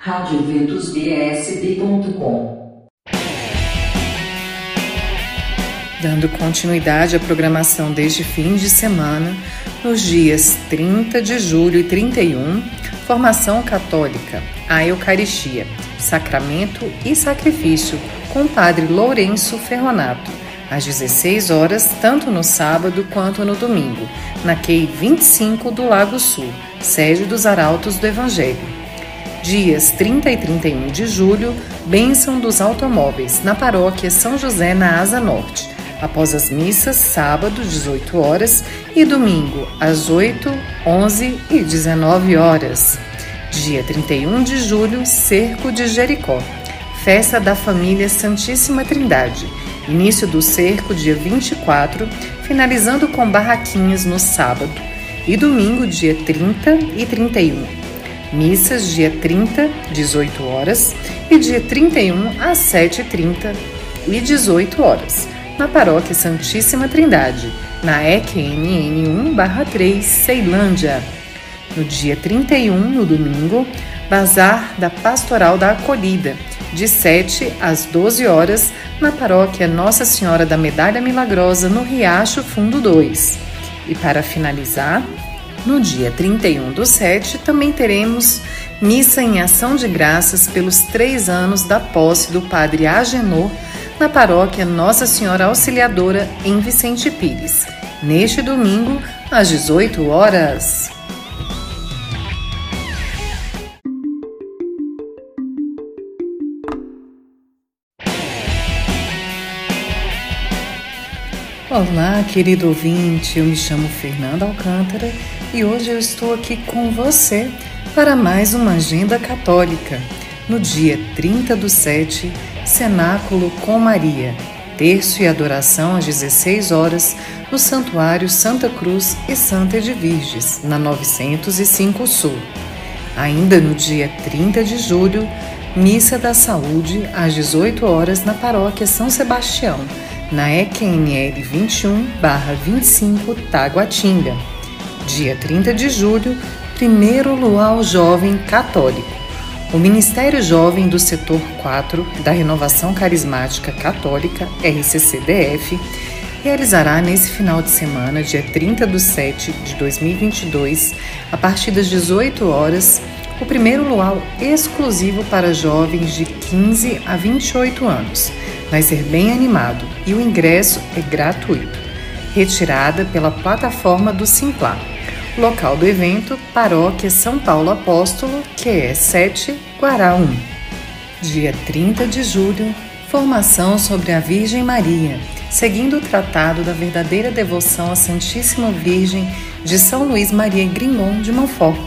radioventusbsb.com Dando continuidade à programação deste fim de semana, nos dias 30 de julho e 31, formação católica, a Eucaristia, sacramento e sacrifício, com o Padre Lourenço Ferronato, às 16 horas, tanto no sábado quanto no domingo, na QI 25 do Lago Sul, sede dos Arautos do Evangelho dias 30 e 31 de julho, bênção dos automóveis, na paróquia São José, na Asa Norte. Após as missas, sábado, 18 horas, e domingo, às 8, 11 e 19 horas. Dia 31 de julho, Cerco de Jericó. Festa da Família Santíssima Trindade. Início do cerco, dia 24, finalizando com barraquinhas no sábado. E domingo, dia 30 e 31 Missas dia 30, 18 horas, e dia 31 às 7h30 e 18 horas, na Paróquia Santíssima Trindade, na EQNN 1-3, Ceilândia. No dia 31, no domingo, Bazar da Pastoral da Acolhida, de 7 às 12 horas, na Paróquia Nossa Senhora da Medalha Milagrosa, no Riacho Fundo 2. E para finalizar, no dia 31 do 7, também teremos missa em ação de graças pelos três anos da posse do padre Agenor na paróquia Nossa Senhora Auxiliadora, em Vicente Pires, neste domingo, às 18 horas. Olá, querido ouvinte, eu me chamo Fernanda Alcântara e hoje eu estou aqui com você para mais uma Agenda Católica. No dia 30 do 7, Cenáculo com Maria, terço e adoração às 16 horas no Santuário Santa Cruz e Santa de Virges, na 905 Sul. Ainda no dia 30 de julho, Missa da Saúde às 18 horas na Paróquia São Sebastião, na EQNL 21/25 Taguatinga dia 30 de julho, primeiro Luau Jovem Católico. O Ministério Jovem do Setor 4 da Renovação Carismática Católica, RCCDF, realizará nesse final de semana, dia 30 de 7 de 2022, a partir das 18 horas, o primeiro luau exclusivo para jovens de 15 a 28 anos. Vai ser bem animado e o ingresso é gratuito. Retirada pela plataforma do Simplar. Local do evento: Paróquia São Paulo Apóstolo, QE 7, Guará 1. Dia 30 de julho Formação sobre a Virgem Maria, seguindo o Tratado da Verdadeira Devoção à Santíssima Virgem de São Luís Maria Grimond de Montfort.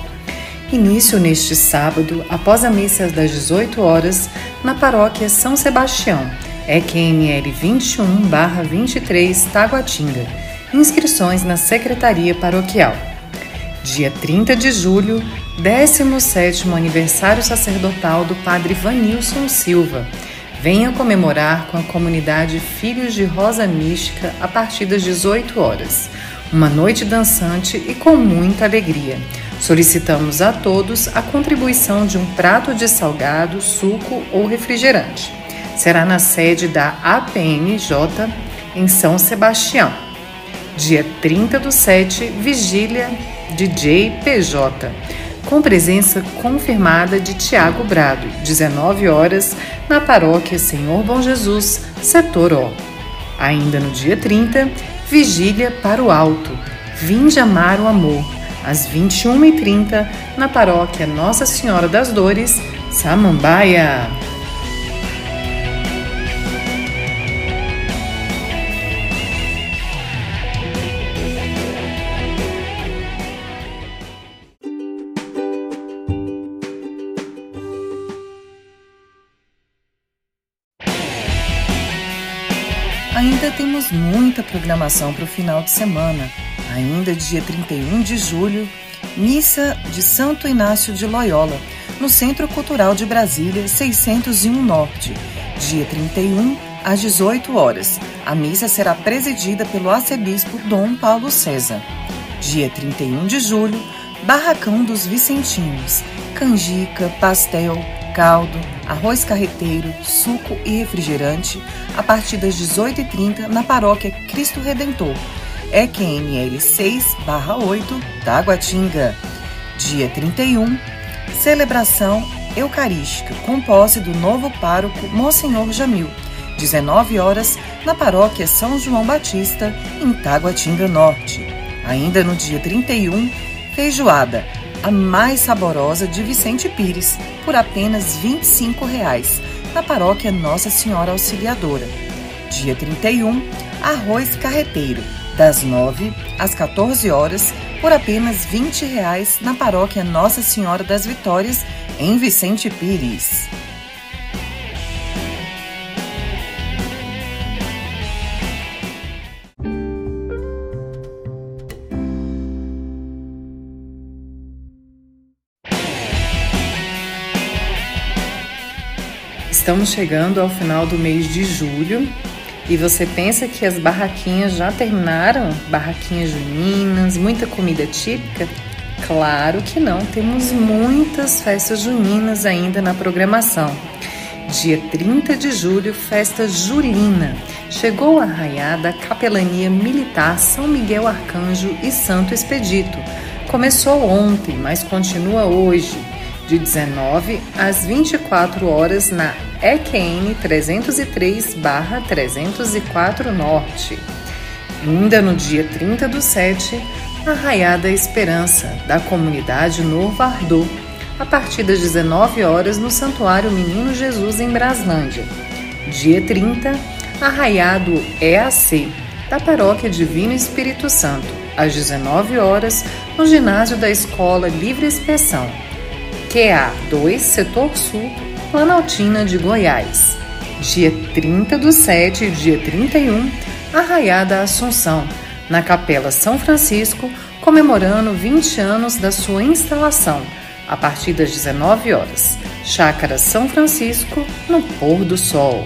Início neste sábado, após a missa das 18 horas, na Paróquia São Sebastião, EQML 21-23 Taguatinga. Inscrições na Secretaria Paroquial dia 30 de julho, 17º aniversário sacerdotal do Padre Vanilson Silva. Venha comemorar com a comunidade Filhos de Rosa Mística a partir das 18 horas. Uma noite dançante e com muita alegria. Solicitamos a todos a contribuição de um prato de salgado, suco ou refrigerante. Será na sede da APMJ em São Sebastião. Dia 30 do 7, vigília DJ PJ, com presença confirmada de Tiago Brado, 19 horas, na paróquia Senhor Bom Jesus, setor O. Ainda no dia 30, vigília para o alto, Vinde amar o amor, às 21h30, na paróquia Nossa Senhora das Dores, Samambaia. Ainda temos muita programação para o final de semana. Ainda dia 31 de julho, Missa de Santo Inácio de Loyola, no Centro Cultural de Brasília, 601 Norte. Dia 31, às 18 horas. A missa será presidida pelo arcebispo Dom Paulo César. Dia 31 de julho, Barracão dos Vicentinos. Canjica, pastel, caldo, arroz carreteiro, suco e refrigerante a partir das 18h30 na paróquia Cristo Redentor, EQNL 6-8, Taguatinga. Dia 31, celebração eucarística com posse do novo pároco Monsenhor Jamil, 19 horas, na paróquia São João Batista, em Taguatinga Norte. Ainda no dia 31, feijoada, a mais saborosa de Vicente Pires, por apenas 25 reais, na paróquia Nossa Senhora Auxiliadora. Dia 31, arroz carreteiro, das 9 às 14 horas, por apenas 20 reais, na paróquia Nossa Senhora das Vitórias, em Vicente Pires. Estamos chegando ao final do mês de julho e você pensa que as barraquinhas já terminaram? Barraquinhas juninas, muita comida típica? Claro que não, temos muitas festas juninas ainda na programação. Dia 30 de julho, festa julina. Chegou a arraiada a Capelania Militar São Miguel Arcanjo e Santo Expedito. Começou ontem, mas continua hoje, de 19 às 24 horas na EQN 303-304 Norte. Ainda no dia 30 do 7, Arraiada Esperança, da comunidade Novo Ardor, a partir das 19 horas no Santuário Menino Jesus em Braslândia. Dia 30, Arraiado EAC, da Paróquia Divino Espírito Santo, às 19 horas, no ginásio da Escola Livre Expressão, QA 2, Setor Sul, Planaltina de Goiás. Dia 30 do 7 e dia 31, Arraiada Assunção, na Capela São Francisco, comemorando 20 anos da sua instalação, a partir das 19 horas. Chácara São Francisco, no pôr do sol.